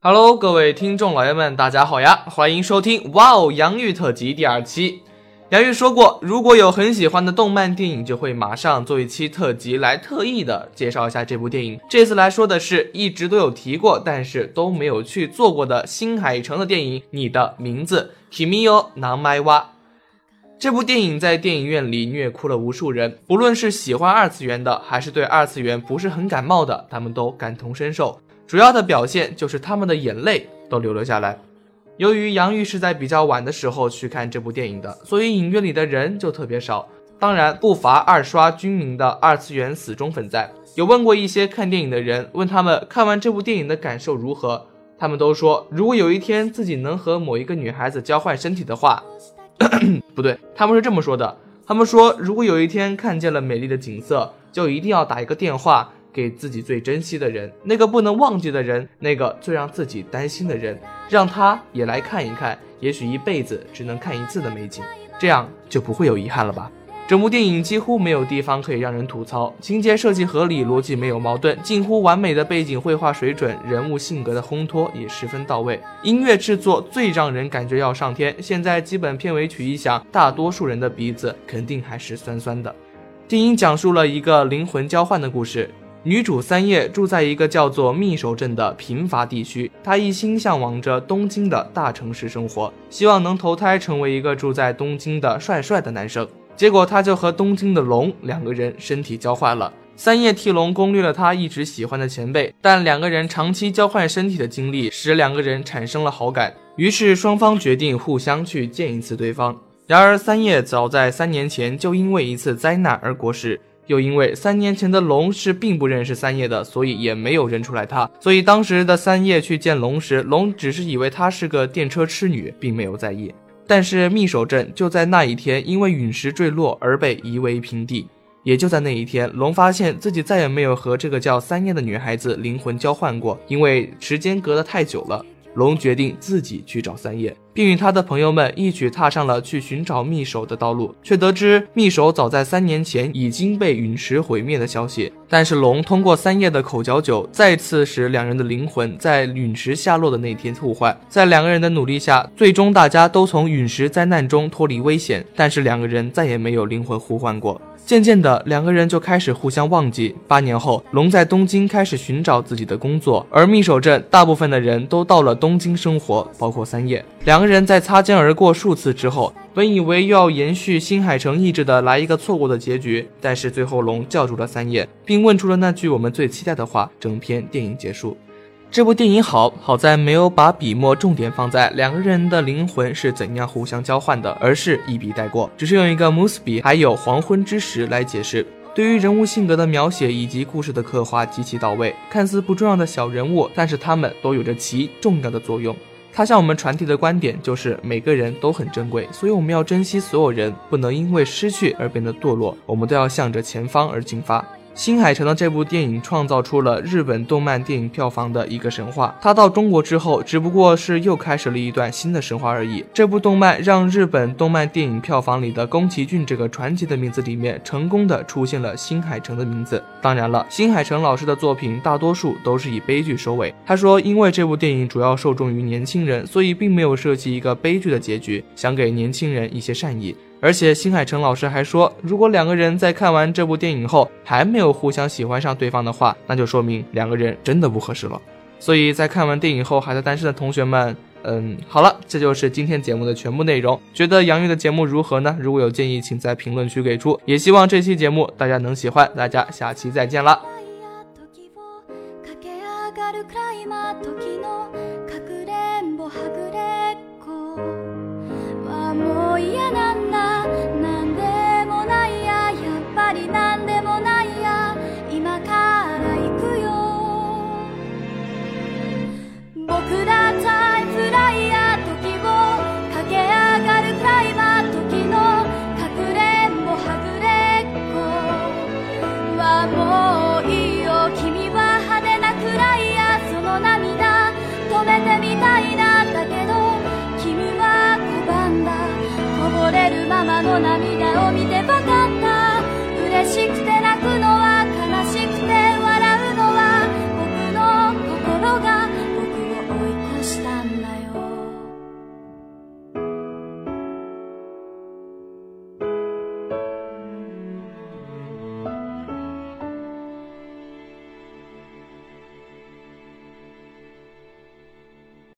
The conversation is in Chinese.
Hello，各位听众老爷们，大家好呀！欢迎收听《哇哦洋芋特辑》第二期。杨玉说过，如果有很喜欢的动漫电影，就会马上做一期特辑来特意的介绍一下这部电影。这次来说的是一直都有提过，但是都没有去做过的新海诚的电影《你的名字》（Kimiyo Namaiwa）。这部电影在电影院里虐哭了无数人，不论是喜欢二次元的，还是对二次元不是很感冒的，他们都感同身受。主要的表现就是他们的眼泪都流了下来。由于杨玉是在比较晚的时候去看这部电影的，所以影院里的人就特别少。当然，不乏二刷军民的二次元死忠粉在。有问过一些看电影的人，问他们看完这部电影的感受如何，他们都说，如果有一天自己能和某一个女孩子交换身体的话，不对，他们是这么说的。他们说，如果有一天看见了美丽的景色，就一定要打一个电话。给自己最珍惜的人，那个不能忘记的人，那个最让自己担心的人，让他也来看一看，也许一辈子只能看一次的美景，这样就不会有遗憾了吧。整部电影几乎没有地方可以让人吐槽，情节设计合理，逻辑没有矛盾，近乎完美的背景绘画水准，人物性格的烘托也十分到位，音乐制作最让人感觉要上天。现在基本片尾曲一响，大多数人的鼻子肯定还是酸酸的。电影讲述了一个灵魂交换的故事。女主三叶住在一个叫做密守镇的贫乏地区，她一心向往着东京的大城市生活，希望能投胎成为一个住在东京的帅帅的男生。结果，她就和东京的龙两个人身体交换了。三叶替龙攻略了他一直喜欢的前辈，但两个人长期交换身体的经历使两个人产生了好感，于是双方决定互相去见一次对方。然而，三叶早在三年前就因为一次灾难而过世。又因为三年前的龙是并不认识三叶的，所以也没有认出来他。所以当时的三叶去见龙时，龙只是以为她是个电车痴女，并没有在意。但是密守镇就在那一天因为陨石坠落而被夷为平地。也就在那一天，龙发现自己再也没有和这个叫三叶的女孩子灵魂交换过，因为时间隔得太久了。龙决定自己去找三叶，并与他的朋友们一起踏上了去寻找密首的道路，却得知密首早在三年前已经被陨石毁灭的消息。但是龙通过三叶的口嚼酒，再次使两人的灵魂在陨石下落的那天互换。在两个人的努力下，最终大家都从陨石灾难中脱离危险，但是两个人再也没有灵魂互换过。渐渐的，两个人就开始互相忘记。八年后，龙在东京开始寻找自己的工作，而密守镇大部分的人都到了东京生活，包括三叶。两个人在擦肩而过数次之后，本以为又要延续新海诚意志的来一个错过的结局，但是最后龙叫住了三叶，并问出了那句我们最期待的话。整篇电影结束。这部电影好好在没有把笔墨重点放在两个人的灵魂是怎样互相交换的，而是一笔带过，只是用一个 m u s 笔还有黄昏之时来解释。对于人物性格的描写以及故事的刻画极其到位，看似不重要的小人物，但是他们都有着其重要的作用。他向我们传递的观点就是每个人都很珍贵，所以我们要珍惜所有人，不能因为失去而变得堕落，我们都要向着前方而进发。新海诚的这部电影创造出了日本动漫电影票房的一个神话。他到中国之后，只不过是又开始了一段新的神话而已。这部动漫让日本动漫电影票房里的宫崎骏这个传奇的名字里面，成功的出现了新海诚的名字。当然了，新海诚老师的作品大多数都是以悲剧收尾。他说，因为这部电影主要受众于年轻人，所以并没有设计一个悲剧的结局，想给年轻人一些善意。而且新海诚老师还说，如果两个人在看完这部电影后还没有互相喜欢上对方的话，那就说明两个人真的不合适了。所以在看完电影后还在单身的同学们，嗯，好了，这就是今天节目的全部内容。觉得杨玉的节目如何呢？如果有建议，请在评论区给出。也希望这期节目大家能喜欢。大家下期再见了。僕だったい辛